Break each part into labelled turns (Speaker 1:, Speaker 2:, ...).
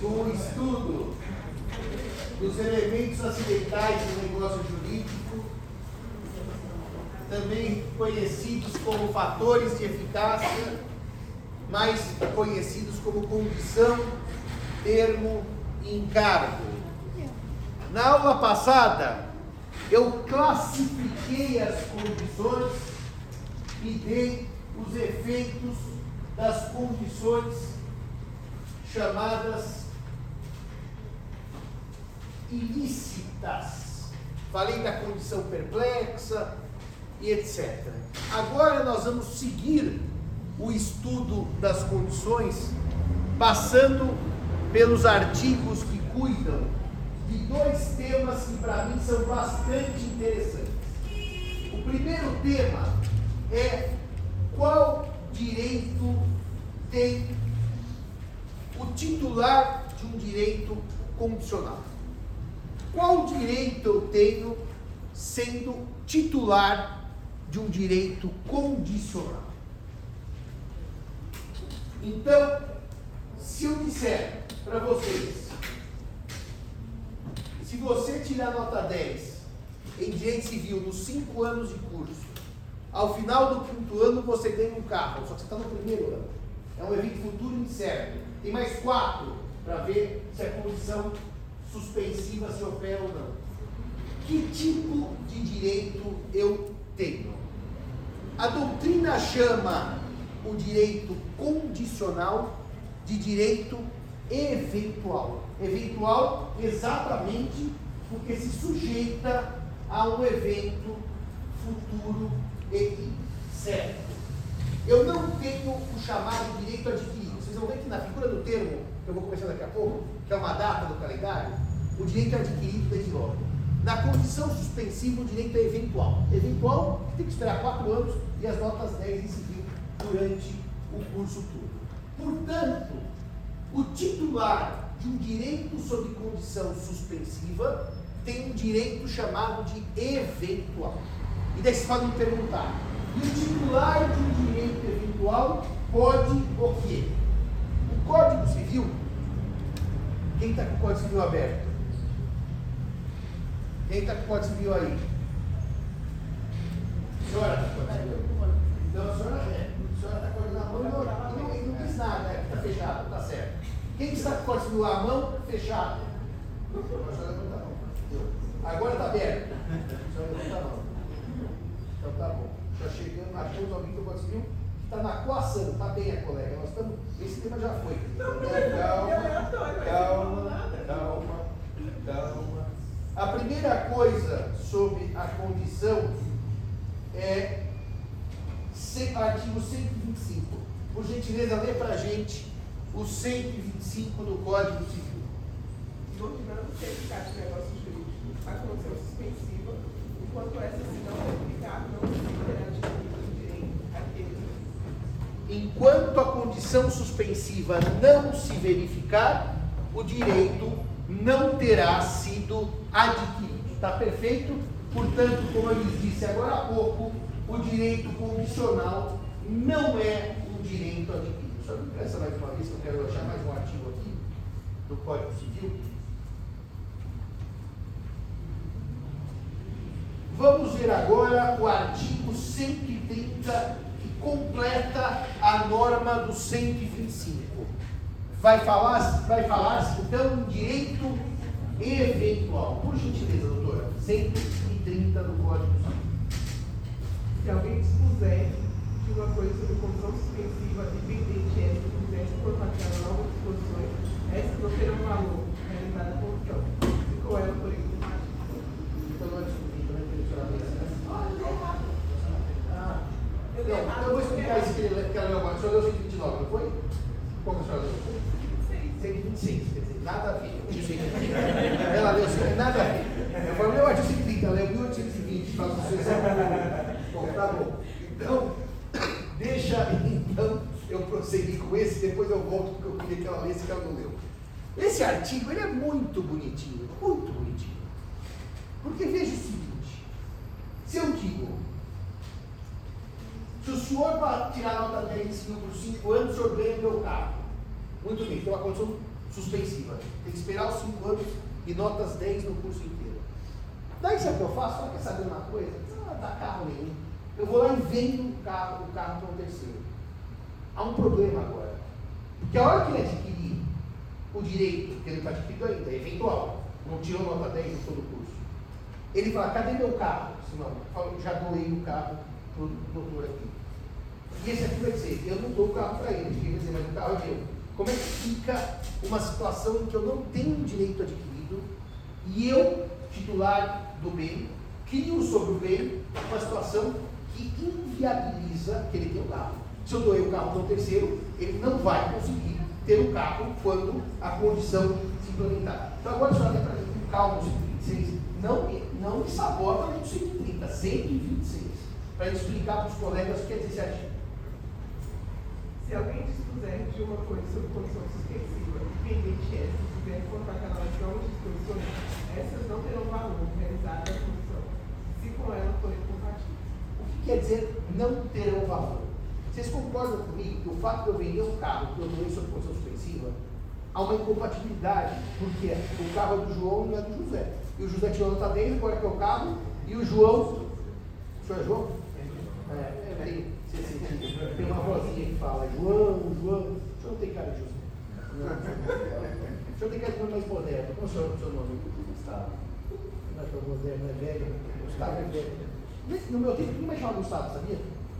Speaker 1: com o estudo dos elementos acidentais do negócio jurídico, também conhecidos como fatores de eficácia, mais conhecidos como condição, termo e encargo. Na aula passada, eu classifiquei as condições e dei os efeitos das condições chamadas ilícitas. Falei da condição perplexa e etc. Agora nós vamos seguir o estudo das condições, passando pelos artigos que cuidam de dois temas que para mim são bastante interessantes. O primeiro tema é qual direito tem o titular de um direito condicional. Qual direito eu tenho sendo titular de um direito condicional? Então, se eu disser para vocês, se você tirar nota 10 em direito civil nos 5 anos de curso, ao final do quinto ano você ganha um carro, só que você está no primeiro ano. É um evento futuro incerto. Tem mais quatro para ver se a condição suspensiva se opera ou não. Que tipo de direito eu tenho? A doutrina chama o direito condicional de direito eventual. Eventual exatamente porque se sujeita a um evento futuro e certo. Eu não tenho o chamado direito adquirido. Vão ver que na figura do termo, que eu vou começar daqui a pouco, que é uma data do calendário, o direito é adquirido desde logo. Na condição suspensiva, o direito é eventual. Eventual, tem que esperar quatro anos e as notas 10 em seguida durante o curso todo. Portanto, o titular de um direito sob condição suspensiva tem um direito chamado de eventual. E daí vocês podem me perguntar, e o titular de um direito eventual pode o quê? O Código Civil, quem está com o Código Civil aberto? Quem está com o Código Civil aí? Senhora está com o Código Civil? Então a senhora é. A está com o na mão e não, não, não diz nada, né? Está fechado, está certo. Quem está com o Código Civil à mão, fechado. A senhora não está mão. Agora está aberto. A senhora não está mão. Então tá bom. Já chegando, achamos alguém que eu posso que está na coação, está bem a colega. Nós estamos. Esse tema já foi. calma, calma, calma, calma. A primeira coisa sobre a condição é artigo 125. Por gentileza, lê para a gente o 125 do Código Civil.
Speaker 2: Dominando a condição suspensiva, enquanto essa se não verificar, não se.
Speaker 1: Enquanto a condição suspensiva não se verificar, o direito não terá sido adquirido. Está perfeito? Portanto, como eu lhes disse agora há pouco, o direito condicional não é um direito adquirido. Só me presta mais uma vez que eu quero achar mais um artigo aqui do Código Civil. Vamos ver agora o artigo 130 que completa a norma do 125. Vai falar, vai falar então direito eventual. Por gentileza, doutora. 130 do Código Civil.
Speaker 2: Se alguém dispuser de uma coisa sobre condição suspensiva dependente esta do processo por novas disposições, essa não terá um valor realizada a condição. Ficou ela por isso.
Speaker 1: Então não é que né?
Speaker 2: Eu
Speaker 1: não, eu vou explicar isso que que ela leu agora. A senhora leu 129, não foi? Como a senhora leu? 126, quer dizer, nada a ver. Eu disse 130. Ela leu assim, nada a ver. Eu falei, meu artigo 130, ela leu 1820, faz o seu exemplo. Bom, tá bom. Então, deixa então eu ler esse cara não leu. Esse artigo ele é muito bonitinho, muito bonitinho. Porque veja o seguinte: se eu digo, se o senhor para tirar nota 10 por 5 anos, o senhor ganha meu carro. Muito bem, tem uma condição suspensiva. Tem que esperar os 5 anos e notas 10 no curso inteiro. Daí sabe o que eu faço? Só quer saber uma coisa? Não dá carro nenhum. Eu vou lá e vendo o carro, o carro para um terceiro. Há um problema agora. Porque a hora que ele adquirir o direito, que ele está adquirindo ainda, é eventual, não tirou nota 10 no todo o curso, ele fala, cadê meu carro? Senão, já doei o carro o doutor aqui. E esse aqui vai dizer, eu não dou o carro para ele, ele vai dizer, mas o carro é meu. Como é que fica uma situação em que eu não tenho um direito adquirido e eu, titular do bem, crio sobre o bem uma situação que inviabiliza que ele tenha o carro. Se eu doei o carro para o terceiro, ele não vai conseguir ter o carro quando a condição se implementar. Então agora só até para mim, com calma, 126, não, não me sabota no 130, 126, para explicar para os colegas o que é dizer esse artigo.
Speaker 2: Se alguém dispuser de uma coisa sob condição suspensiva, pendente essa, tiver contra aquelas novas disposições, essas não terão valor realizado a condição, se com ela forem compatíveis.
Speaker 1: O que quer dizer não terão valor? Vocês concordam comigo que o fato de eu vender um carro que eu doei sob condição suspensiva, há uma incompatibilidade, porque o carro é do João e não é do José. E o José tirou nota dele, agora que é o carro, e o João. O senhor é João? É, é, tem, tem uma vozinha que fala, João, João. O senhor tem cara de José. O senhor tem cara de mais moderno. Como é o seu nome? Gustavo. Não é tão moderno, é velho. Gustavo é velho. No meu tempo, ninguém mais chamava Gustavo, sabia?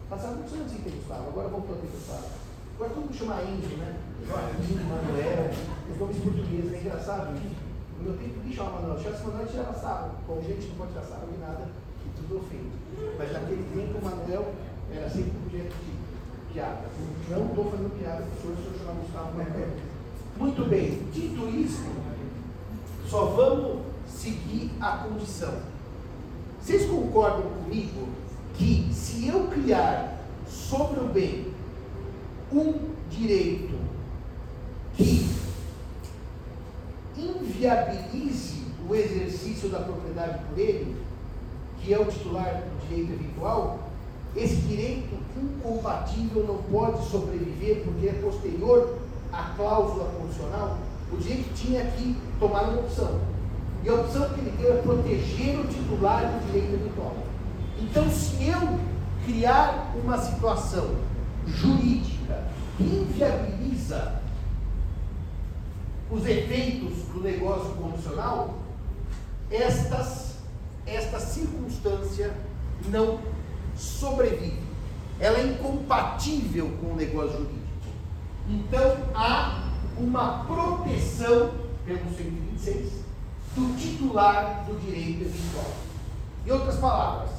Speaker 1: Passava muitos anos sem ter Gustavo, agora voltou a ter Gustavo. Agora todo mundo chama Enzo, né? Joaquim, Manuel, os nomes portugueses, é engraçado isso. No meu tempo, ninguém chamava Manuel. Chama Manuel tirava sarro. Com gente não pode tirar sarro de nada, e tudo ofende. Mas naquele tempo, o Manuel era sempre objeto de piada. Não estou fazendo piada com o senhor, se Gustavo Manuel. Muito bem, dito isso, só vamos seguir a condição. Vocês concordam comigo que se eu criar sobre o bem um direito que inviabilize o exercício da propriedade por ele, que é o titular do direito eventual, esse direito incompatível não pode sobreviver porque é posterior à cláusula condicional. O direito tinha que tomar uma opção. E a opção que ele deu é proteger o titular do direito eventual. Então, se eu criar uma situação jurídica que inviabiliza os efeitos do negócio condicional, estas, esta circunstância não sobrevive. Ela é incompatível com o negócio jurídico. Então, há uma proteção, pelo 126, do titular do direito eventual. Em outras palavras,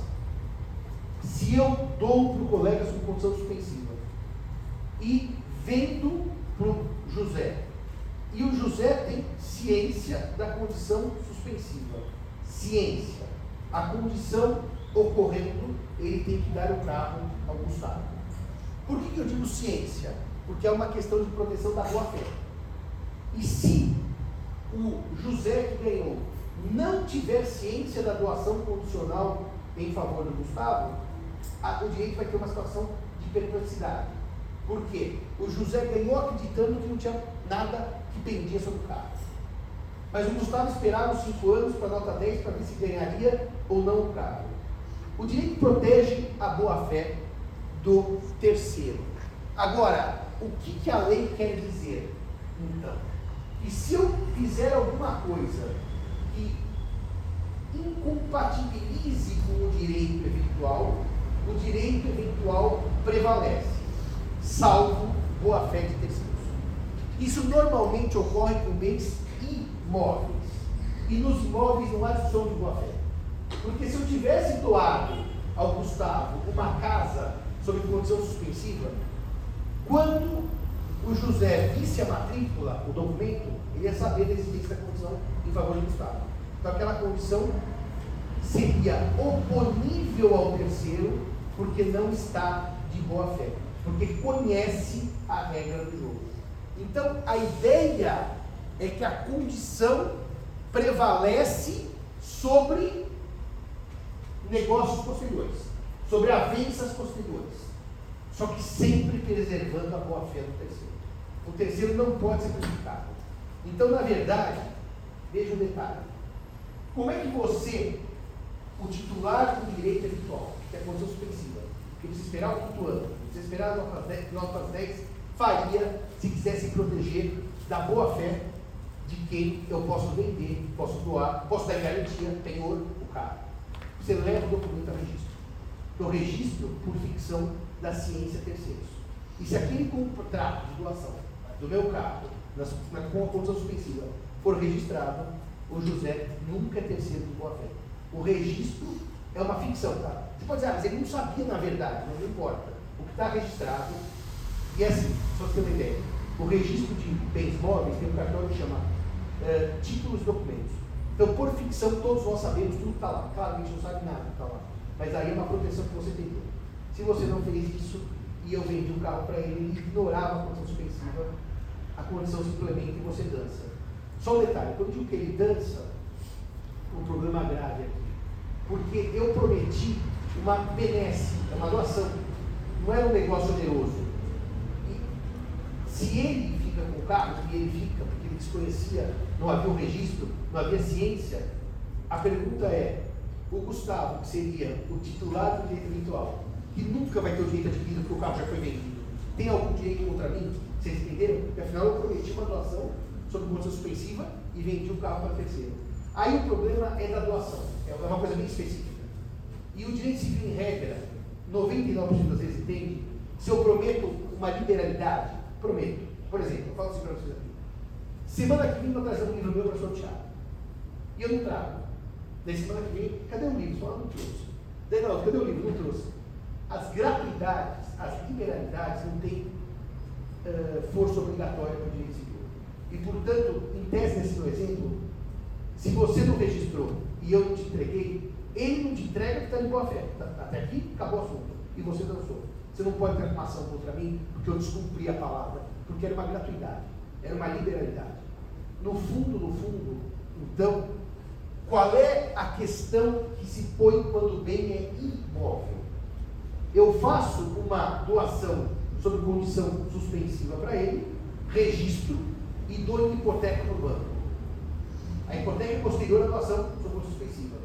Speaker 1: se eu dou para o colega sob condição suspensiva e vendo para o José, e o José tem ciência da condição suspensiva, ciência, a condição ocorrendo, ele tem que dar o carro ao Gustavo. Por que, que eu digo ciência? Porque é uma questão de proteção da boa-fé. E se o José que ganhou não tiver ciência da doação condicional em favor do Gustavo, a, o direito vai ter uma situação de perplexidade. Por quê? O José ganhou acreditando que não tinha nada que pendia sobre o carro. Mas o Gustavo esperava os 5 anos para a nota 10 para ver se ganharia ou não o carro. O direito protege a boa-fé do terceiro. Agora, o que, que a lei quer dizer? Então, que se eu fizer alguma coisa que incompatibilize com o direito eventual, o direito eventual prevalece, salvo boa-fé de terceiros. Isso normalmente ocorre com bens imóveis. E nos imóveis não há discussão de boa-fé. Porque se eu tivesse doado ao Gustavo uma casa sob condição suspensiva, quando o José visse a matrícula, o documento, ele ia saber da existência da condição em favor do Gustavo. Então aquela condição seria oponível ao terceiro, porque não está de boa fé, porque conhece a regra do jogo. Então, a ideia é que a condição prevalece sobre negócios posteriores, sobre avanças posteriores. Só que sempre preservando a boa-fé do terceiro. O terceiro não pode ser prejudicado. Então, na verdade, veja um detalhe. Como é que você, o titular do direito habitual, que é a condição suspensiva, que precisa esperar o quinto ano, precisa esperar notas 10, notas 10, faria se quisesse proteger da boa-fé de quem eu posso vender, posso doar, posso dar garantia, penhor, o carro. Você leva o documento a registro. O registro por ficção da ciência terceiros. E se aquele contrato de doação do meu carro, na, com a condição suspensiva, for registrado, o José nunca é terceiro de boa fé. O registro é uma ficção, tá? Você pode dizer, ah, mas ele não sabia na verdade, não importa. O que está registrado, e é assim, só para ter uma ideia, o registro de bens móveis tem um cartório que chama é, títulos documentos. Então, por ficção, todos nós sabemos, tudo está lá. Claro, a gente não sabe nada que está lá. Mas aí é uma proteção que você tem. Se você não fez isso e eu vendi um carro para ele, ele ignorava a condição suspensiva, a condição se implementa e você dança. Só um detalhe, quando eu digo que ele dança, um problema grave aqui. Porque eu prometi uma benesse, é uma doação. Não era um negócio oneroso. E se ele fica com o carro, e ele fica porque ele desconhecia, não havia um registro, não havia ciência, a pergunta é, o Gustavo, que seria o titular do direito virtual, que nunca vai ter o direito adquirido porque o carro já foi vendido. Tem algum direito contra mim? Vocês entenderam? Porque afinal eu prometi uma doação sob condição suspensiva e vendi o carro para terceiro. Aí o problema é da doação, é uma coisa bem específica. E o direito civil, em regra, 99% das vezes entende, se eu prometo uma liberalidade, prometo. Por exemplo, eu falo assim para vocês aqui. Semana que vem eu vou trazer um livro meu para sortear. E eu não trago. Daí semana que vem, cadê o livro? Só não trouxe. Daí cadê o livro? Não trouxe. As gratuidades, as liberalidades não têm uh, força obrigatória para o direito civil. E, portanto, em tese nesse meu exemplo, se você não registrou e eu não te entreguei, ele não te entrega porque está de boa fé. Tá, tá, até aqui acabou o assunto. E você dançou. Você não pode ter uma ação contra mim porque eu descumpri a palavra, porque era uma gratuidade, era uma liberalidade. No fundo, no fundo, então, qual é a questão que se põe quando o bem é imóvel? Eu faço uma doação sob condição suspensiva para ele, registro e dou hipoteca no banco. A hipoteca é posterior à doação sob condição suspensiva.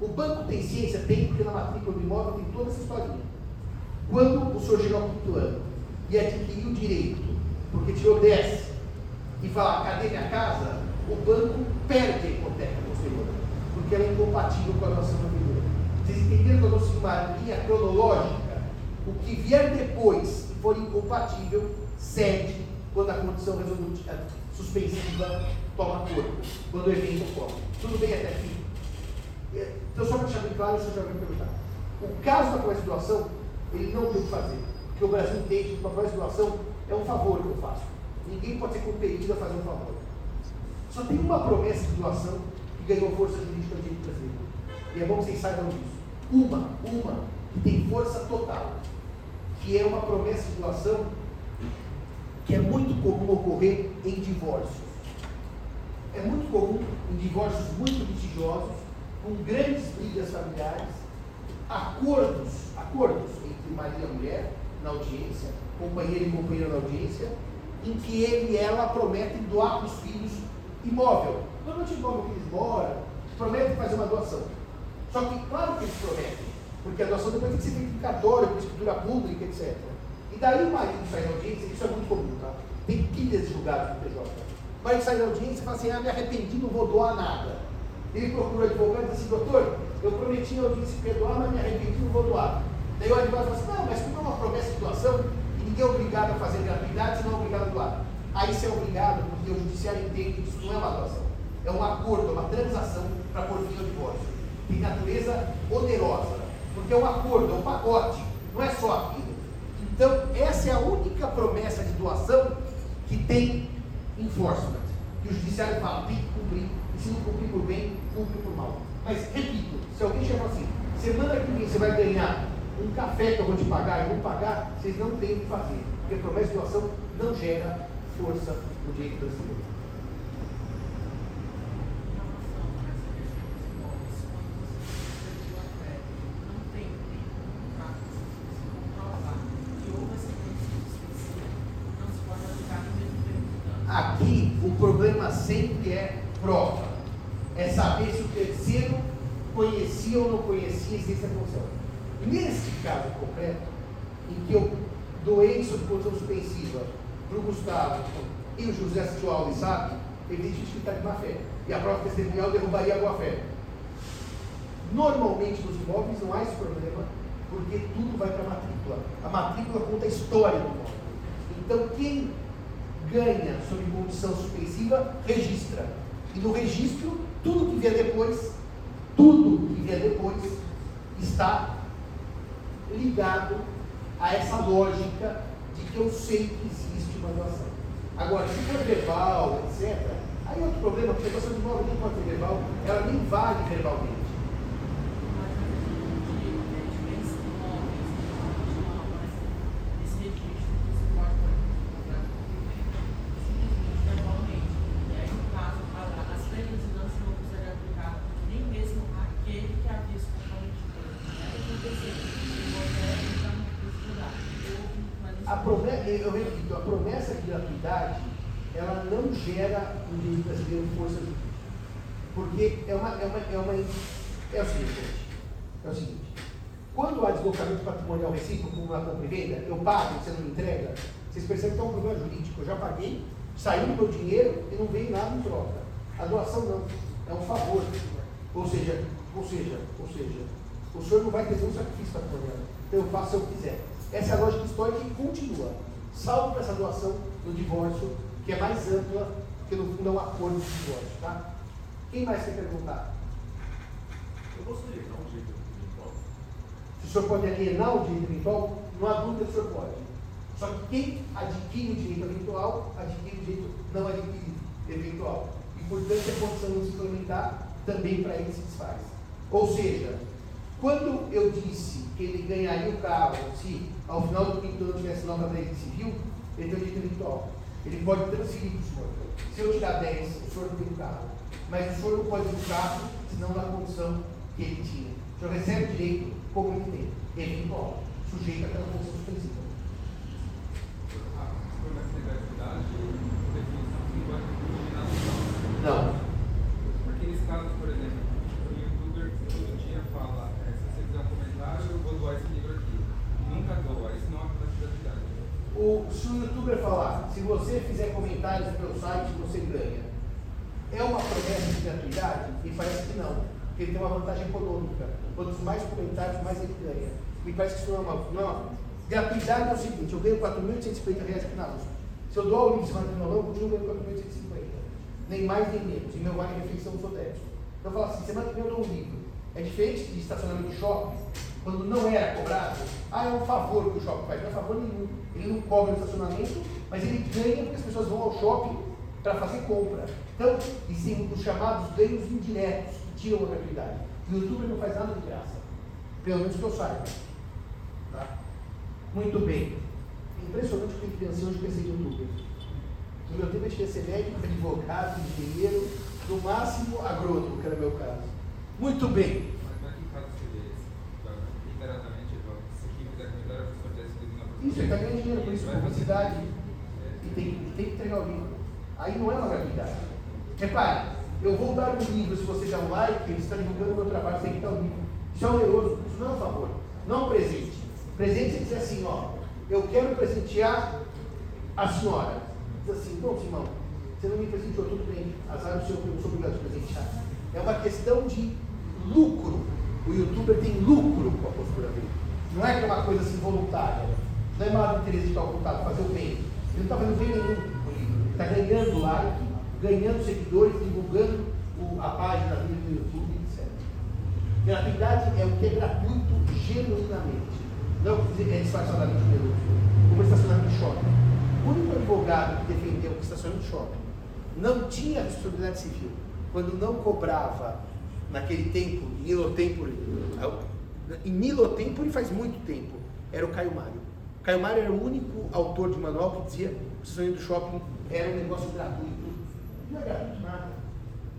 Speaker 1: O banco tem ciência? Tem, porque na matrícula do imóvel tem toda essa historinha. Quando o senhor chegou ao quinto ano e adquiriu o direito, porque tirou 10, e falar, cadê minha casa? O banco perde a hipoteca posterior, porque ela é incompatível com a doação anterior. Vocês entenderam que eu trouxe uma linha cronológica? O que vier depois e for incompatível, cede quando a condição resolutiva, suspensiva toma corpo, quando o evento ocorre. Tudo bem até aqui? Então, só para deixar bem claro, você já vai perguntar. O caso da promessa de doação, ele não tem o que fazer. Porque o Brasil entende que uma promessa de doação é um favor que eu faço. Ninguém pode ser compelido a fazer um favor. Só tem uma promessa de doação que ganhou força jurídica no direito. E é bom que vocês saibam disso. Uma, uma, que tem força total que é uma promessa de doação que é muito comum ocorrer em divórcios. É muito comum em divórcios muito litigiosos, com grandes brigas familiares, acordos, acordos entre marido e mulher na audiência, companheiro e companheira na audiência, em que ele e ela prometem doar para os filhos imóvel. Normalmente imóvel que eles moram, prometem fazer uma doação. Só que, claro que eles prometem, porque a doação depois tem que ser cartório, com escritura pública, etc. E daí o marido sai da audiência, isso é muito comum, tá? Tem pilhas de julgados no PJ. O marido sai da audiência e fala assim, ah, me arrependi, não vou doar nada. Ele procura o advogado e diz assim, doutor, eu prometi na audiência perdoar, mas me arrependi, não vou doar. Daí o advogado fala assim, não, mas como é uma promessa de doação, e ninguém é obrigado a fazer gratuidade, não é obrigado a doar. Aí você é obrigado, porque o judiciário entende que isso não é uma doação. É um acordo, é uma transação para pôr fim ao divórcio. Tem natureza onerosa porque é um acordo, é um pacote, não é só aquilo. Então, essa é a única promessa de doação que tem enforcement. Que o judiciário fala, tem que cumprir, e se não cumprir por bem, cumpre por mal. Mas, repito, se alguém chega assim, semana que vem você vai ganhar um café que eu vou te pagar e vou pagar, vocês não têm o que fazer. Porque promessa de doação não gera força no direito brasileiro. Sempre é prova. É saber se o terceiro conhecia ou não conhecia a existência da função. Nesse caso concreto, em que eu doei sob condição suspensiva para o Gustavo e o José assistiu e sabe, evidente que está de má fé. E a prova testemunhal derrubaria a boa fé. Normalmente nos imóveis não há esse problema, porque tudo vai para a matrícula. A matrícula conta a história do imóvel. Então quem ganha sob condição suspensiva, registra. E no registro, tudo que vier depois, tudo que vier depois, está ligado a essa lógica de que eu sei que existe uma doação. Agora, se for verbal, etc., aí é outro problema, porque a doação de imóvel nem pode ser verbal, ela nem vale verbalmente. Eu repito, a promessa de gratuidade, ela não gera no direito brasileiro força jurídica. Porque é uma, é uma, é uma. É o seguinte, é o seguinte. Quando há deslocamento patrimonial recíproco na compra e venda, eu pago, você não me entrega, vocês percebem que é um problema jurídico. Eu já paguei, saiu do meu dinheiro e não veio nada em troca. A doação não, é um favor. Ou seja, ou seja, ou seja, o senhor não vai ter nenhum sacrifício patrimonial. Então eu faço se eu quiser. Essa é a lógica histórica que continua salvo para essa doação do divórcio, que é mais ampla, que no fundo é um acordo de divórcio. Tá? Quem mais quer perguntar?
Speaker 3: Eu gostaria de dar um direito eventual.
Speaker 1: Se o senhor pode alienar o direito eventual, não há dúvida que o senhor pode. Só que quem adquire o direito eventual, adquire o direito não adquirido eventual. E, portanto, a condição de se implementar também para ele se desfaz. Ou seja, quando eu disse que ele ganharia o carro se ao final do quinto ano tivesse nova da lei civil, ele tem o direito eventual. Ele pode transferir para o senhor. Se eu tirar 10, o senhor não tem o carro. Mas o senhor não pode ter carro, senão na condição que ele tinha. O senhor recebe o direito como ele tem, eventual, sujeito àquela condição suspensiva. Não.
Speaker 3: Porque nesse caso, por exemplo, o youtuber todo dia fala, é, se você fizer um comentário, eu vou doar esse livro aqui. Nunca doa, isso não é uma gratuidade.
Speaker 1: O, se o youtuber falar, se você fizer comentários no meu site, você ganha. É uma promessa de gratuidade? Me parece que não. Porque ele tem uma vantagem econômica. Quanto mais comentários, mais ele ganha. Me parece que isso não é uma. Não. Gratuidade é o seguinte, eu ganho 4.850 reais aqui na USP. Se eu doar o livro semana que não, eu ganhando 4.850 nem mais nem menos. E meu vale refeição sou décimo. Então eu falo assim, semana que vem eu dou um livro. É diferente de estacionamento de shopping, quando não era cobrado, ah, é um favor que o shopping faz. Não é favor nenhum. Ele não cobra o estacionamento, mas ele ganha porque as pessoas vão ao shopping para fazer compra. Então, existem os chamados ganhos indiretos, que tiram a gratuidade. O YouTube não faz nada de graça. Pelo menos que eu saiba. Tá? Muito bem. Impressionante o que pensa hoje com esse youtuber. No meu tempo a gente ia ser médico, advogado, engenheiro, no máximo agrônomo, que era o meu caso. Muito bem. Isso, ele está ganhando dinheiro, por isso publicidade. Tem, tem que entregar o livro. Aí não é uma gratuidade. Repare, eu vou dar um livro, se você der um like, ele está divulgando o meu trabalho, você tem que dar um livro. Isso é oneroso, isso não é um favor. Não é um presente. Presente é dizer assim, ó, eu quero presentear a senhora. Diz assim, bom, Simão, você não me presenteou, tudo bem, azar do seu, eu sou obrigado a presentear. É uma questão de lucro. O youtuber tem lucro com a postura dele. Não é que é uma coisa assim voluntária. Não é mal interesse de ocultado, fazer o bem. Ele não está fazendo bem nenhum está ganhando like, ganhando seguidores, divulgando o, a página dele no YouTube, etc. Gratuidade é o que é gratuito genuinamente. Não é disfarçadamente generoso. Como estacionamento de shopping. O único advogado que defendeu que estacionamento de shopping não tinha responsabilidade civil, quando não cobrava naquele tempo, Nilotempore, em Nilotempore faz muito tempo, era o Caio Mário. Caio Mário era o único autor de manual que dizia que o estacionamento do shopping era um negócio gratuito. Não é gratuito nada.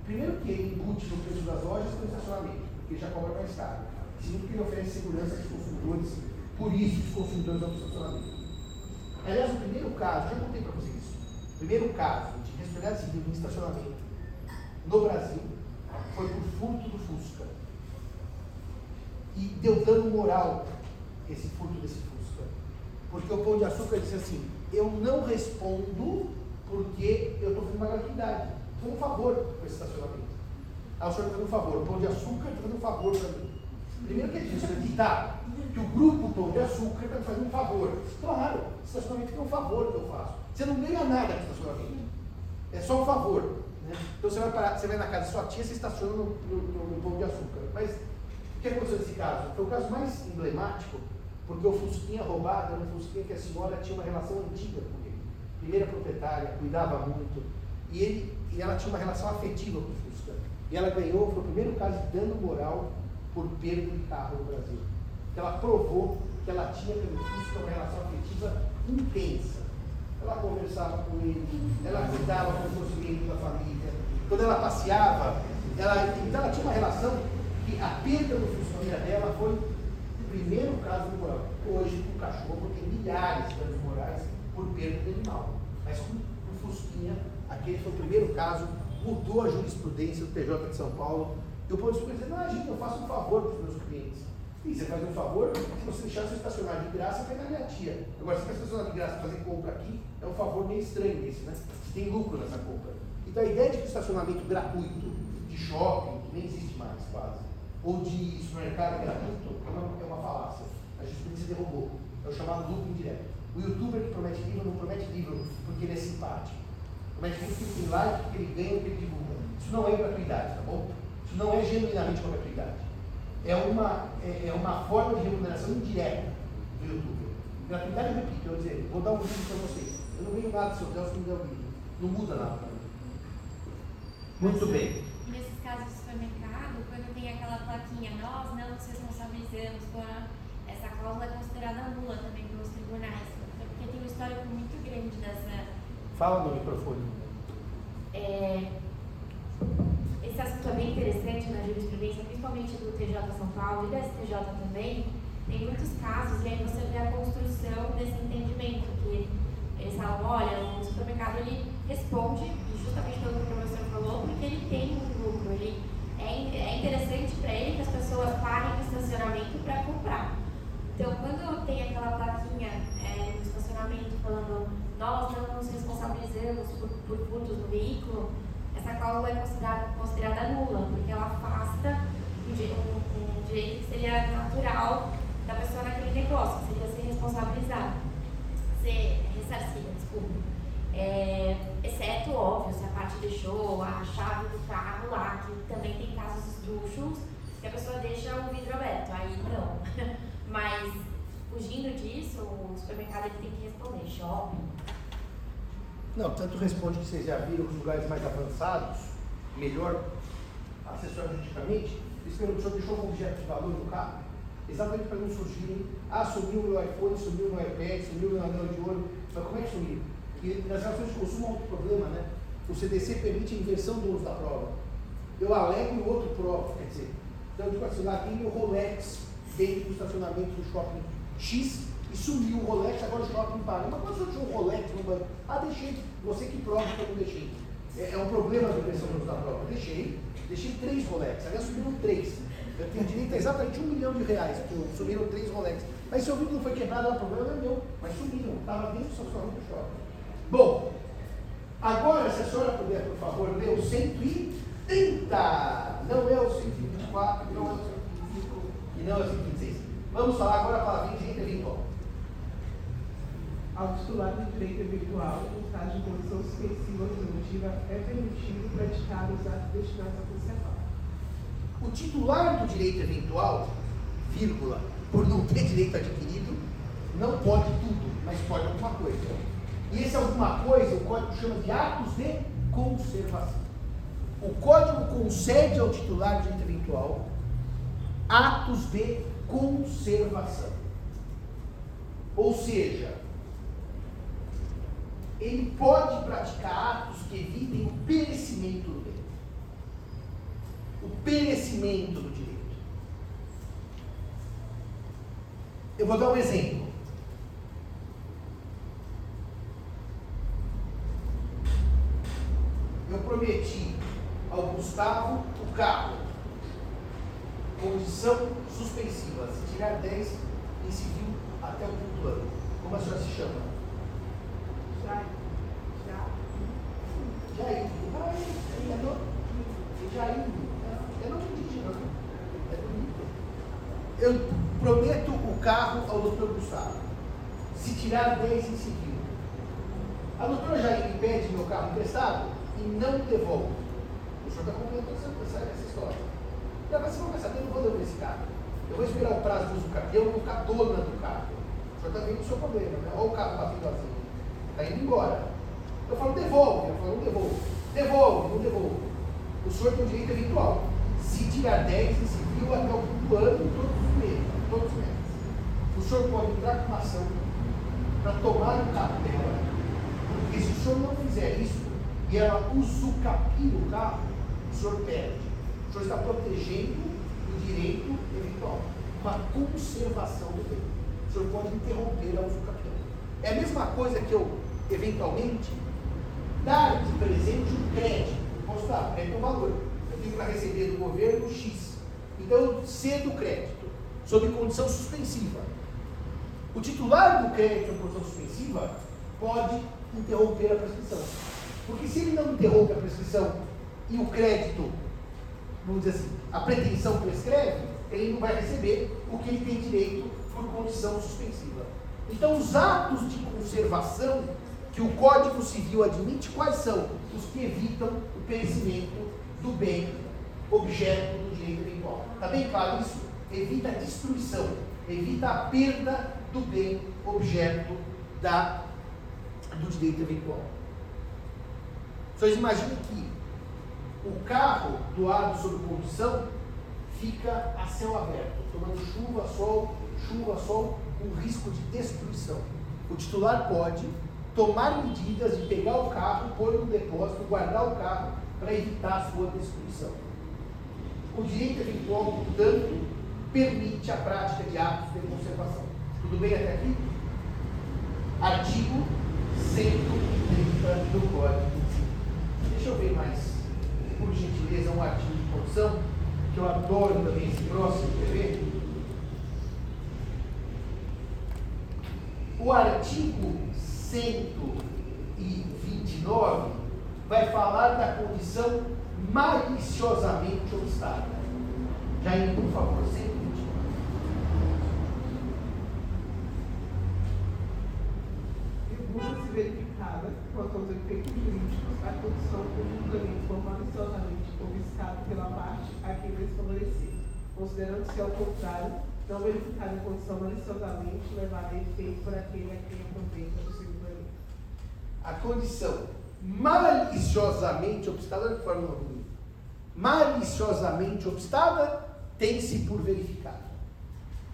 Speaker 1: Primeiro que ele embute no preço das lojas o estacionamento, porque já cobra mais caro. Segundo que ele oferece segurança aos consumidores, por isso os consumidores vão para o estacionamento. Aliás, o primeiro caso, já contei para vocês isso, o primeiro caso de responsabilidade civil no estacionamento no Brasil foi por furto do Fusca. E deu dano moral esse furto desse Fusca. Porque o Pão de Açúcar disse assim, eu não respondo porque eu estou fazendo uma gratuidade. Estou um favor com esse estacionamento. Aí o senhor está fazendo um favor, o Pão de Açúcar está fazendo um favor para mim. Primeiro que ele disse acreditar que o grupo Pão de Açúcar está me fazendo um favor. Claro, estacionamento é um favor que eu faço. Você não ganha nada com estacionamento. É só um favor. Né? Então você vai, parar, você vai na casa da sua tia, você estaciona no, no, no, no Pão de Açúcar. Mas o que aconteceu nesse caso? Foi o caso mais emblemático, porque o Fusquinha roubado era um Fusquinha que a senhora tinha uma relação antiga com ele. Primeira proprietária, cuidava muito. E, ele, e ela tinha uma relação afetiva com o Fusca. E ela ganhou, foi o primeiro caso de dano moral por perda de carro no Brasil. Ela provou que ela tinha pelo Fusca uma relação afetiva intensa. Ela conversava com ele, ela cuidava com os membros da família. Quando ela passeava, ela, então ela tinha uma relação que a perda do Fusca dela foi primeiro caso moral. Hoje, o cachorro tem milhares de danos morais por perda de animal. Mas com o Fusquinha, aquele foi o primeiro caso, mudou a jurisprudência do TJ de São Paulo eu posso dizer, imagina, eu faço um favor para os meus clientes. E você faz um favor, se você deixar você estacionar de graça, vai na minha tia. Agora, se você estacionar de graça fazer compra aqui, é um favor meio estranho esse, né? Você tem lucro nessa compra. Então a ideia de o estacionamento gratuito de shopping, que nem existe mais quase, ou de supermercado gratuito, é uma, é uma falácia. A justiça derrubou. É o chamado lucro indireto. O youtuber que promete livro não promete livro porque ele é simpático. Promete livro porque tem like, porque ele ganha, porque ele divulga. Isso não é gratuidade, tá bom? não é genuinamente uma gratuidade. É uma, é, é uma forma de remuneração indireta do YouTube. Gratuidade, eu repito, eu vou dizer, vou dar um vídeo para vocês. Eu não ganho nada do seu Deus se me der um vídeo. Não muda nada para mim. Muito bem.
Speaker 4: Nesses casos quando tem aquela plaquinha, nós não nos responsabilizamos por essa cláusula é considerada nula também pelos tribunais. Porque tem um histórico muito grande dessa.
Speaker 1: Fala no microfone.
Speaker 4: É, esse assunto é bem interessante na jurisprudência, principalmente do TJ São Paulo e da STJ também. Tem muitos casos e aí você vê a construção desse entendimento, que eles falam, olha, o supermercado ele responde justamente pelo que o professor falou, porque ele tem um lucro, ele, é, é interessante para ele que as pessoas parem no estacionamento para comprar. Então, quando tem aquela plaquinha é, no estacionamento falando nós não nos responsabilizamos por, por furtos no veículo, essa cláusula é considerada, considerada nula, porque ela afasta um, um, um direito que seria natural da pessoa naquele negócio, seria ser responsabilizada, ser ressarcida, desculpa. É, exceto, óbvio, se a parte deixou a chave do carro lá, que também tem casos esdrúxulos, que a pessoa deixa o vidro aberto, aí não. Mas, fugindo disso, o supermercado ele tem que responder, shopping,
Speaker 1: não, tanto responde que vocês já viram os lugares mais avançados, melhor assessor juridicamente, eles perguntam, senhor deixou um objeto de valor no carro? Exatamente para não surgirem, ah, sumiu meu iPhone, sumiu meu iPad, sumiu meu anel de ouro. Mas como é que sumiu? Porque nas relações de consumo há outro problema, né? O CDC permite a inversão do uso da prova. Eu alego e o outro prova, quer dizer. Então, tipo assim, lá tem o Rolex dentro do estacionamento do shopping X, e sumiu o Rolex, agora o shopping paga. Mas quando você tinha um Rolex no banco? Ah, deixei. Você que prova que eu não deixei. É, é um problema da versão da prova. Deixei. Deixei três Rolex. Aliás, sumiram três. Eu tenho direito a exatamente um milhão de reais. Sumiram três Rolex. Mas se o vídeo não foi quebrado, o problema é meu. Mas sumiram. Estava dentro do estacionamento do shopping. Bom, agora, se a senhora puder, por favor, ler o 130. Não é o 124, não é o 125 e não é o 126. Vamos falar agora a palavrinha de eventual
Speaker 2: ao titular do direito eventual, em caso de condição suspensiva resolutiva, é permitido praticar os atos destinados a conservar.
Speaker 1: O titular do direito eventual, vírgula, por não ter direito adquirido, não pode tudo, mas pode alguma coisa. E esse alguma coisa, o código chama de atos de conservação. O código concede ao titular do direito eventual atos de conservação. Ou seja, ele pode praticar atos que evitem o perecimento do bem. O perecimento do direito. Eu vou dar um exemplo. Eu prometi ao Gustavo o carro. Condição suspensiva. Se tirar 10 em civil até o quinto ano. Como a senhora se chama? Jair. Ah, é, é nome. Jair. É nome indígena. É bonito. Eu prometo o carro ao doutor Gustavo. Se tirar 10 em civil. A doutora Jair me pede meu carro emprestado e não devolve. O senhor está completando essa, essa história. Ela vai, você vai saber, eu não vou devolver esse carro. Eu vou esperar o prazo do uso do carro. Eu vou ficar dona do carro. O senhor está vendo o seu problema, né? Olha o carro batendo assim. Está indo embora. Eu falo, devolve. Eu falo, não devolvo. Devolve, não devolvo. O senhor tem um direito eventual. Se tirar 10 em civil até o quinto ano, todos os meses. Todos os meses. O senhor pode entrar com uma ação para tomar o carro dela. Porque se o senhor não fizer isso, e ela usucapir o carro, o senhor perde. O senhor está protegendo o direito eventual, uma conservação do bem. O senhor pode interromper a usucapião. É a mesma coisa que eu, eventualmente, dar de presente um crédito. Posso dar, crédito é um valor. Eu tenho para receber do governo X. Então eu cedo o crédito, sob condição suspensiva. O titular do crédito em condição suspensiva pode interromper a prescrição. Porque se ele não interrompe a prescrição e o crédito, vamos dizer assim, a pretensão prescreve, ele não vai receber o que ele tem direito por condição suspensiva. Então, os atos de conservação que o Código Civil admite, quais são? Os que evitam o perecimento do bem objeto do direito eventual. Está bem claro isso? Evita a destruição, evita a perda do bem objeto da, do direito eventual. Vocês imaginem que o carro doado sob condição fica a céu aberto, tomando chuva, sol, chuva, sol, com risco de destruição. O titular pode tomar medidas de pegar o carro, pôr no depósito, guardar o carro para evitar a sua destruição. O direito eventual, portanto, permite a prática de atos de conservação. Tudo bem até aqui? Artigo 130 do Código Deixa eu ver mais, por gentileza, um artigo de condição, que eu adoro também esse próximo, quer? O artigo 129 vai falar da condição maliciosamente obstada. Jair, por favor, 129.
Speaker 2: Figura-se verificada quanto aos efeitos jurídicos a condição do julgamento for maliciosamente obstado pela parte a quem desfavorecer, considerando-se ao contrário, não verificada em condição maliciosamente levada a efeito por aquele a quem aproveita do seu julgamento.
Speaker 1: A condição maliciosamente obstada, olha que forma ruim. Maliciosamente obstada tem-se por verificada.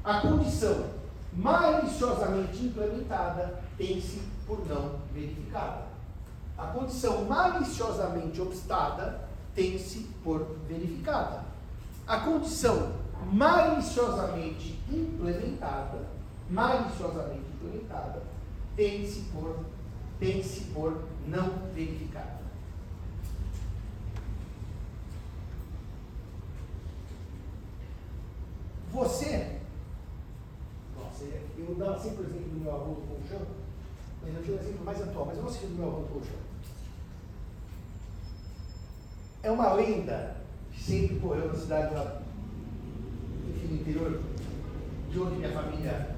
Speaker 1: A condição maliciosamente implementada tem-se por não verificada. A condição maliciosamente obstada tem-se por verificada. A condição maliciosamente implementada, maliciosamente implementada, tem-se por, tem-se por não verificada. Você, nossa, eu dava sempre o exemplo do meu avô do colchão, mas eu tinha um exemplo mais atual, mas eu não sei do meu avô do colchão. Uma lenda que sempre correu na cidade lá, enfim, no interior, de onde minha família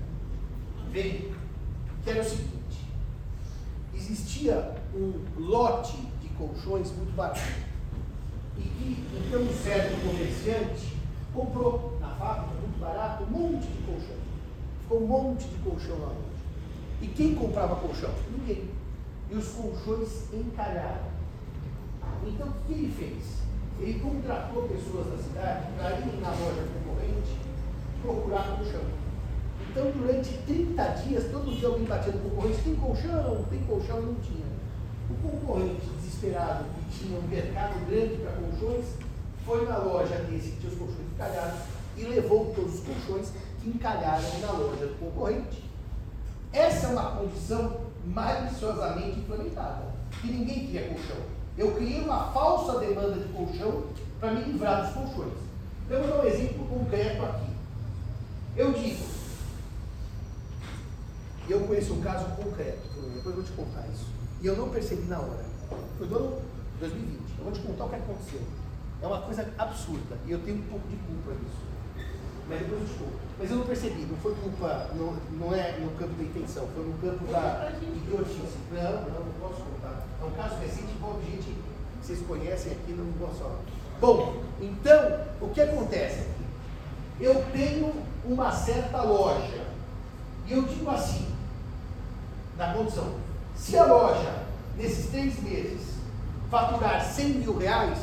Speaker 1: vem, que era o seguinte, existia um lote de colchões muito barato. E que, então, um certo comerciante comprou na fábrica, muito barato, um monte de colchão. Ficou um monte de colchão lá hoje. E quem comprava colchão? Ninguém. E os colchões encalharam. Então, o que ele fez? Ele contratou pessoas da cidade para irem na loja concorrente procurar colchão. Então, durante 30 dias, todo dia alguém batia no concorrente, tem colchão, tem colchão, não tinha. O concorrente desesperado que tinha um mercado grande para colchões foi na loja desse que tinha os colchões encalhados e levou todos os colchões que encalharam na loja do concorrente. Essa é uma condição maliciosamente implementada, que ninguém queria colchão. Eu criei uma falsa demanda de colchão para me livrar dos colchões. Então, eu vou dar um exemplo concreto aqui. Eu digo, eu conheço um caso concreto, depois eu vou te contar isso. E eu não percebi na hora. Foi no ano 2020. Eu vou te contar o que aconteceu. É uma coisa absurda e eu tenho um pouco de culpa nisso. Mas depois eu te conto. Mas eu não percebi, não foi culpa, não, não é no campo da intenção, foi no campo da idiotice. Não, não, não posso contar. É um caso recente, envolve gente que vocês conhecem aqui, posso falar. Bom, então, o que acontece? Eu tenho uma certa loja. E eu digo assim, na condição, se a loja, nesses três meses, faturar 100 mil reais,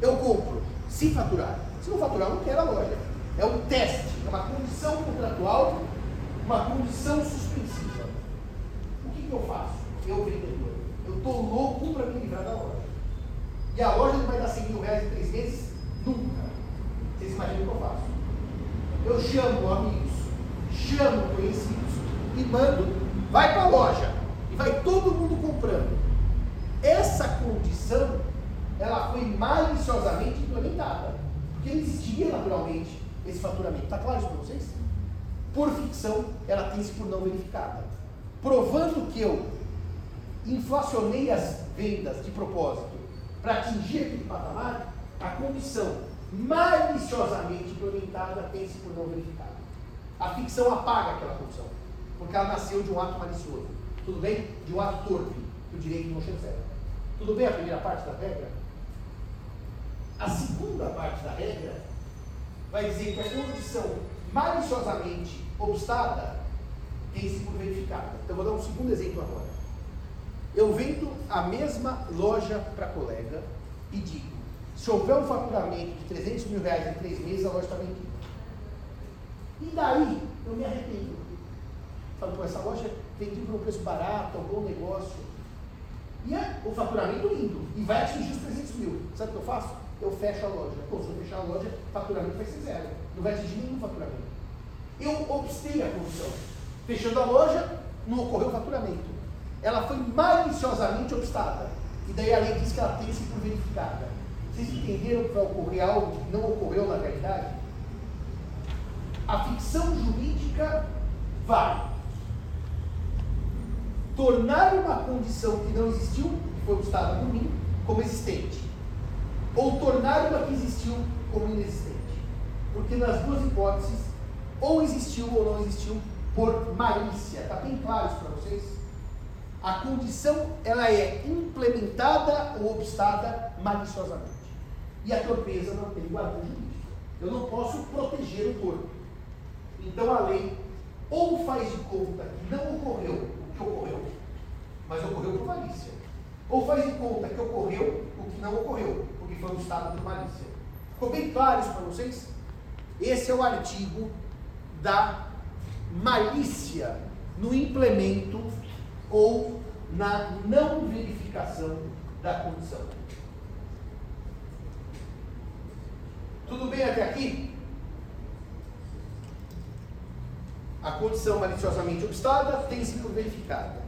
Speaker 1: eu compro. Se faturar. Se não faturar, eu não quero a loja. É um teste, é uma condição contratual, uma condição suspensiva. O que, que eu faço? Eu, vendedor, eu estou louco para me livrar da loja. E a loja não vai dar 100 mil reais em três meses? Nunca. Vocês imaginam o que eu faço? Eu chamo amigos, chamo conhecidos e mando, vai para a loja. E vai todo mundo comprando. Essa condição, ela foi maliciosamente implementada. Porque não existia naturalmente esse faturamento. Está claro isso para vocês? Por ficção, ela tem-se por não verificada. Provando que eu inflacionei as vendas de propósito para atingir aquele patamar, a condição maliciosamente implementada tem-se por não verificada. A ficção apaga aquela condição, porque ela nasceu de um ato malicioso. Tudo bem? De um ato torpe, que o direito não chancela. Tudo bem a primeira parte da regra? A segunda parte da regra vai dizer que a condição maliciosamente obstada tem-se por verificada. Então, vou dar um segundo exemplo agora. Eu vendo a mesma loja para colega e digo: se houver um faturamento de 300 mil reais em três meses, a loja está vendida. E daí eu me arrependo. Falo, pô, essa loja vendida por um preço barato, é um bom negócio. E é o faturamento lindo. E vai atingir os 300 mil. Sabe o que eu faço? Eu fecho a loja. Pô, se eu fechar a loja, faturamento vai ser zero. Não vai atingir nenhum faturamento. Eu obstei a condição. Fechando a loja, não ocorreu faturamento. Ela foi maliciosamente obstada. E daí a lei diz que ela tem que ser verificada. Vocês entenderam que vai ocorrer algo que não ocorreu na realidade? A ficção jurídica vai tornar uma condição que não existiu, que foi obstada por mim, como existente. Ou tornar uma que existiu como inexistente. Porque nas duas hipóteses, ou existiu ou não existiu por malícia. Está bem claro isso? A condição ela é implementada ou obstada maliciosamente. E a torpeza não tem guarda jurídico. Eu não posso proteger o corpo. Então a lei ou faz de conta que não ocorreu o que ocorreu, mas ocorreu por malícia. Ou faz de conta que ocorreu o que não ocorreu, porque foi obstado por malícia. Ficou bem claro isso para vocês? Esse é o artigo da malícia no implemento ou na não verificação da condição. Tudo bem até aqui? A condição maliciosamente obstada tem-se por verificada.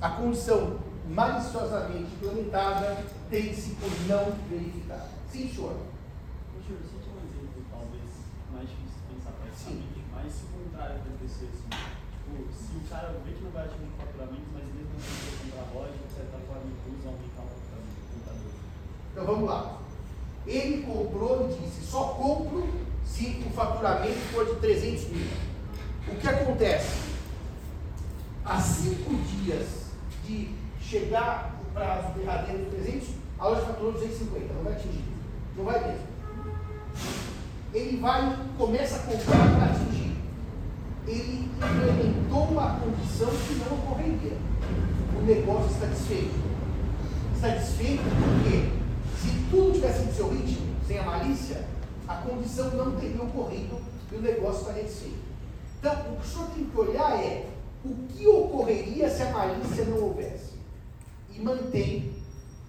Speaker 1: A condição maliciosamente implementada tem-se por não verificada. Sim, senhor.
Speaker 5: Senhor, você tinha um exemplo, talvez, mais difícil de pensar praticamente, mas se o contrário acontecer, assim, tipo, se o cara vê que não vai atingir o faturamento, mas mesmo assim quer comprar loja, de certa forma, incluso aumentar o contador.
Speaker 1: Então vamos lá. Ele comprou e disse: só compro se o faturamento for de 300 mil. O que acontece? Há cinco dias de chegar o prazo derradeiro de 300, a loja faturou 250, não vai atingir. Não vai mesmo. Ele vai, começa a comprar. Ele implementou uma condição que não ocorreria. O negócio está desfeito. Está desfeito porque se tudo tivesse no seu ritmo, sem a malícia, a condição não teria ocorrido e o negócio estaria desfeito. Então, o que o senhor tem que olhar é o que ocorreria se a malícia não houvesse. e mantém,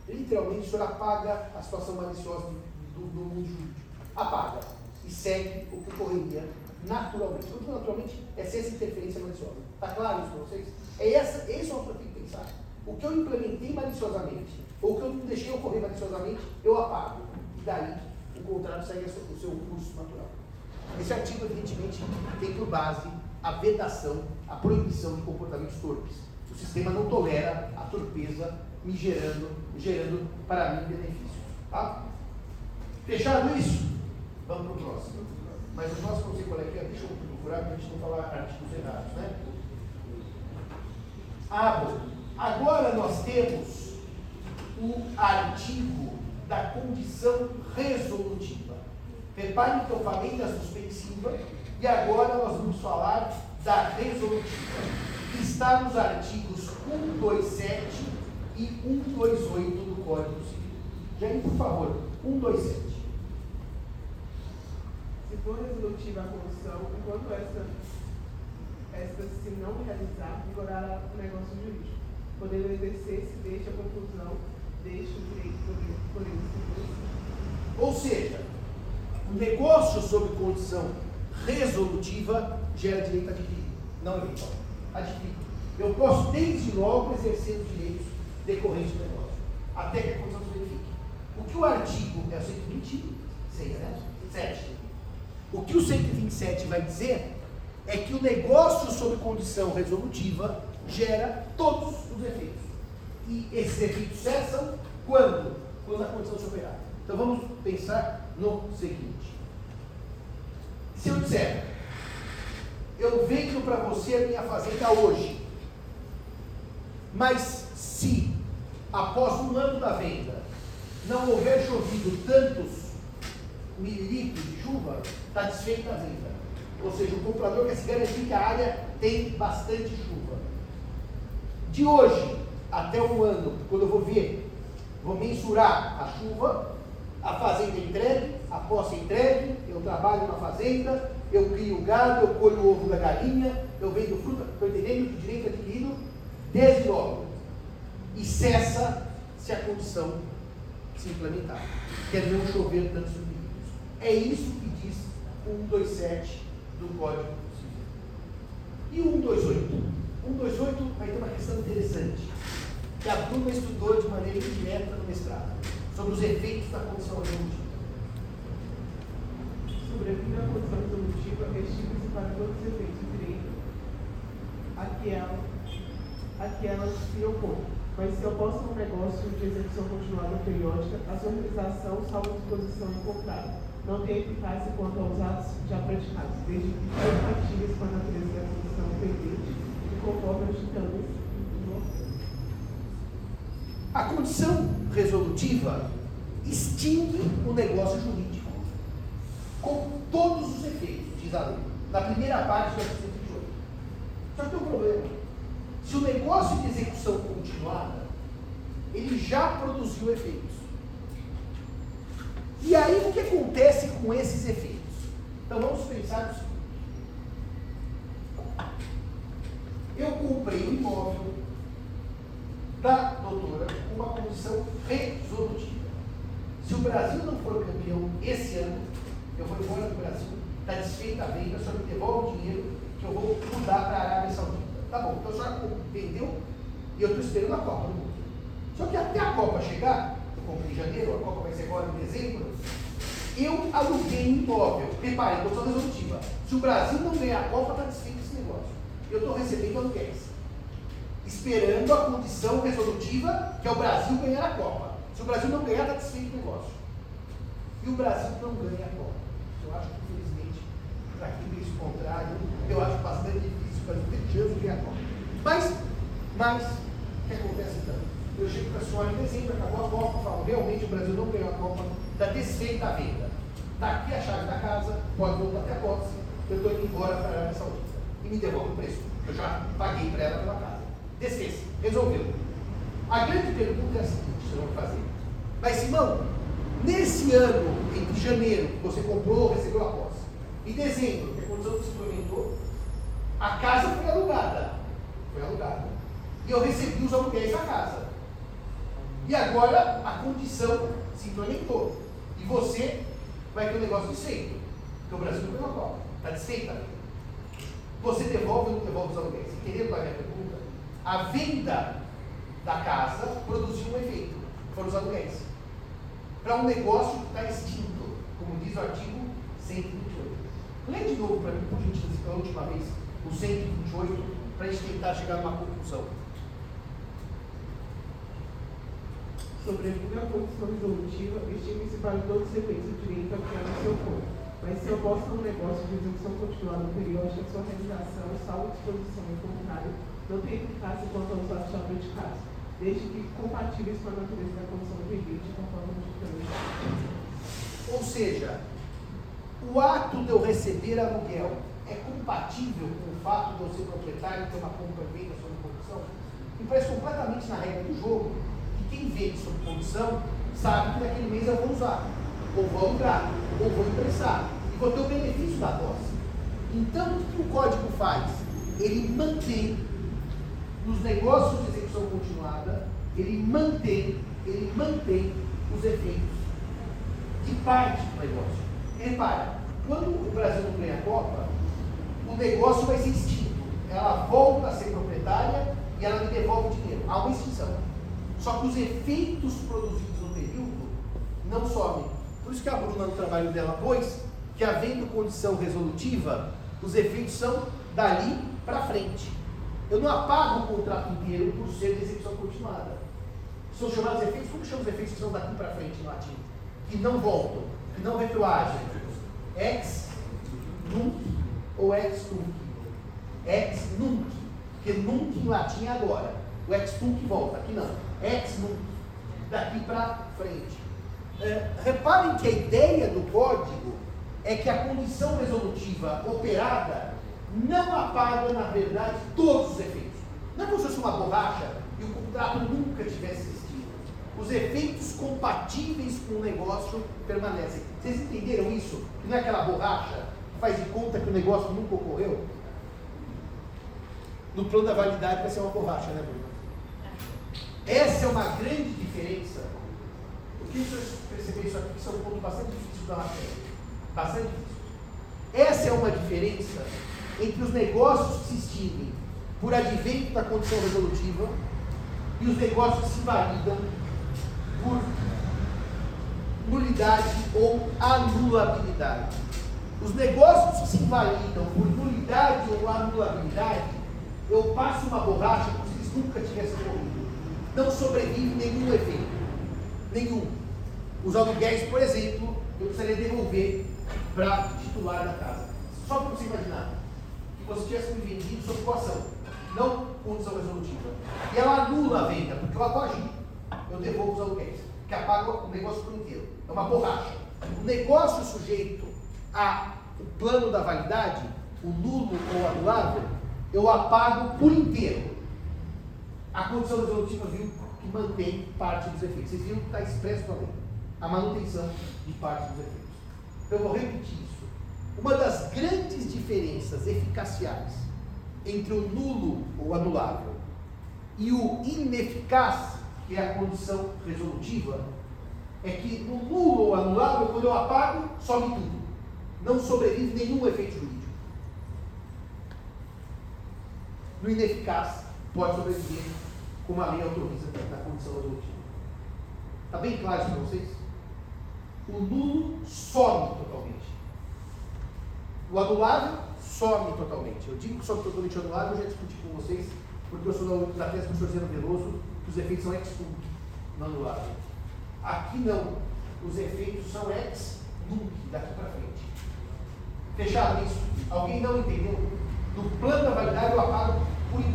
Speaker 1: literalmente, o senhor apaga a situação maliciosa do, do, do mundo jurídico. Apaga. E segue o que ocorreria naturalmente. Quando naturalmente é sem essa interferência maliciosa. Está claro isso para vocês? É essa, esse é o que que pensar. O que eu implementei maliciosamente, ou o que eu deixei ocorrer maliciosamente, eu apago. E daí o contrato segue o seu curso natural. Esse artigo, evidentemente, tem por base a vedação, a proibição de comportamentos torpes. O sistema não tolera a torpeza me gerando, gerando para mim benefício. Tá? Fechado isso? Vamos para o próximo. Mas o próximo, não sei qual é deixa eu procurar para a gente não falar artigos errados, né? Bom. Agora nós temos o artigo da condição resolutiva. Reparem que eu falei da suspensiva e agora nós vamos falar da resolutiva, está nos artigos 127 e 128 do Código Civil. Jair, por favor, 127.
Speaker 2: Se for resolutiva a condição, enquanto esta, esta se não realizar, vigorará o negócio jurídico, podendo exercer-se desde a conclusão deste direito por ele.
Speaker 1: Ou seja, o negócio sob condição resolutiva gera direito adquirido, não eventual. Adquirido. Eu posso desde logo exercer os direitos decorrentes do negócio, até que a condição se verifique. O que o artigo é o 126, né? 7. O que o 127 vai dizer é que o negócio sob condição resolutiva gera todos os efeitos. E esses efeitos cessam quando? Quando a condição se operar. Então vamos pensar no seguinte. Se eu disser, eu vendo para você a minha fazenda hoje, mas se após um ano da venda não houver chovido tantos mililitros de chuva, está desfeita a venda. Ou seja, o comprador quer se garantir que a área tem bastante chuva. De hoje até um ano, quando eu vou ver, vou mensurar a chuva, a fazenda entregue, a posse entregue, eu trabalho na fazenda, eu crio gado, eu colho o ovo da galinha, eu vendo fruta, estou entendendo que direito adquirido desde logo. E cessa se a condição se implementar, que é não chover milímetros. É isso que diz o 127 do Código Civil. E o 128? 128 vai ter uma questão interessante, que a turma estudou de maneira indireta no mestrado, sobre os efeitos da condição resolutiva.
Speaker 2: Sobrevindo a condição resolutiva, estima-se para todos os efeitos do direito a que ela, a que ela se opõe. Mas se oposta a um negócio de execução continuada periódica, a sua realização salva disposição em contrário. Não tem eficácia quanto aos atos já praticados, desde que compatíveis com a natureza da condição pendente e conforme os ditames
Speaker 1: A condição resolutiva extingue o negócio jurídico com todos os efeitos, diz a lei, na primeira parte do artigo 128. Só que tem um problema. Se o negócio de execução continuada, ele já produziu efeitos. E aí o que acontece com esses efeitos? Então vamos pensar no seguinte. Eu comprei um imóvel da doutora com uma condição resolutiva. Se o Brasil não for campeão esse ano, eu vou embora do Brasil, está desfeita a venda, só me devolve o dinheiro que eu vou mudar para a Arábia Saudita. Tá bom, então já vendeu e eu estou esperando a Copa do Mundo. Só que até a Copa chegar, eu comprei em janeiro, a Copa vai ser agora em dezembro, eu aluguei um imóvel. Repare, condição resolutiva. Se o Brasil não ganhar a Copa, está desfeito esse negócio. Eu estou recebendo aluguéis. Esperando a condição resolutiva, que é o Brasil ganhar a Copa. Se o Brasil não ganhar, está desfeito o negócio. E o Brasil não ganha a Copa. Eu acho que, infelizmente, para quem vê isso contrário, eu acho bastante difícil para ter chance de ganhar a Copa. Mas, mas, o que acontece então? Eu chego para a senhora em dezembro, acabou a Copa, falo, realmente o Brasil não ganhou a Copa, está desfeita a venda. Está aqui a chave da casa, pode voltar até a posse, eu estou indo embora para a Arábia Saudita. E me devolve o preço. Eu já paguei para ela pela casa. Desfez, resolveu. A grande pergunta é a seguinte, você vai fazer. Mas, Simão, nesse ano, entre janeiro, que você comprou, recebeu a posse, e dezembro, que a condição que se implementou, a casa foi alugada. Foi alugada. E eu recebi os aluguéis da casa. E agora a condição se implementou. E você vai ter um negócio desfeito. Porque o Brasil não tem uma Copa. Está desfeita. Você devolve ou não devolve os aluguéis? Entendeu a minha pergunta? A venda da casa produziu um efeito. Foram os aluguéis. Para um negócio que está extinto, como diz o artigo 128. Lê de novo para mim, por gentileza, pela última vez, o 128, para a gente tentar chegar numa conclusão.
Speaker 2: Sobrevive a condição resolutiva, estima-se para todos os efeitos o direito a criar no seu corpo, mas se oposta a um negócio de execução continuada periódica, sua realização, salvo disposição em contrário, não tem eficácia quanto aos atos de de casa, desde que compatíveis com a natureza da condição pendente, conforme o
Speaker 1: Ou seja, o ato de eu receber aluguel é compatível com o fato de eu ser proprietário e ter uma compra e venda sob condição? Me parece completamente na regra do jogo quem vende sob condição sabe que naquele mês eu vou usar, ou vou alugar, ou vou emprestar, e vou ter o benefício da posse. Então, o que o código faz? Ele mantém, nos negócios de execução continuada, ele mantém, ele mantém os efeitos de parte do negócio. Repara, quando o Brasil não ganha a Copa, o negócio vai ser extinto. Ela volta a ser proprietária e ela me devolve o dinheiro. Há uma extinção. Só que os efeitos produzidos no período não somem. Por isso que a Bruna, no trabalho dela, pôs que, havendo condição resolutiva, os efeitos são dali para frente. Eu não apago o contrato inteiro por ser de execução continuada. São chamados efeitos, como chamam os efeitos que são daqui para frente no latim? Que não voltam, que não retroagem. Ex nunc ou ex nunc? Ex nunc, que nunc em latim é agora. O ex nunc volta, aqui não ex nunc, daqui para frente. É, reparem que a ideia do código é que a condição resolutiva operada não apaga, na verdade, todos os efeitos. Não é como se fosse uma borracha e o contrato nunca tivesse existido. Os efeitos compatíveis com o negócio permanecem. Vocês entenderam isso? Não é aquela borracha que faz de conta que o negócio nunca ocorreu? No plano da validade vai ser uma borracha, né, Bruno? Essa é uma grande diferença. O que vocês perceberam isso aqui? Isso é um ponto bastante difícil da matéria. Bastante difícil. Essa é uma diferença entre os negócios que se extinguem por advento da condição resolutiva e os negócios que se validam por nulidade ou anulabilidade. Os negócios que se invalidam por nulidade ou anulabilidade, eu passo uma borracha como se eles nunca tivessem ocorrido não sobrevive nenhum efeito. Nenhum. Os aluguéis, por exemplo, eu precisaria devolver para titular da casa. Só para você imaginar que você tivesse me vendido sob coação, não condição resolutiva. E ela anula a venda, porque eu agi. Eu devolvo os aluguéis, que apaga o negócio por inteiro. É uma borracha. O negócio sujeito ao plano da validade, o nulo ou anulável, eu apago por inteiro. A condição resolutiva viu que mantém parte dos efeitos. Vocês viram que está expresso também a manutenção de parte dos efeitos. Então eu vou repetir isso. Uma das grandes diferenças eficaciais entre o nulo ou anulável e o ineficaz, que é a condição resolutiva, é que no nulo ou anulável, quando eu apago, some tudo. Não sobrevive nenhum efeito jurídico. No ineficaz, pode sobreviver como a lei autoriza na condição resolutiva. Está bem claro isso para vocês? O nulo some totalmente. O anulável some totalmente. Eu digo que some totalmente o anulável, eu já discuti com vocês, porque eu sou da, tese do professor Zeno Veloso, que os efeitos são ex nunc no anulável. Aqui não. Os efeitos são ex nunc, daqui para frente. Fechado isso? Alguém não entendeu? No plano da validade eu apago por inteiro.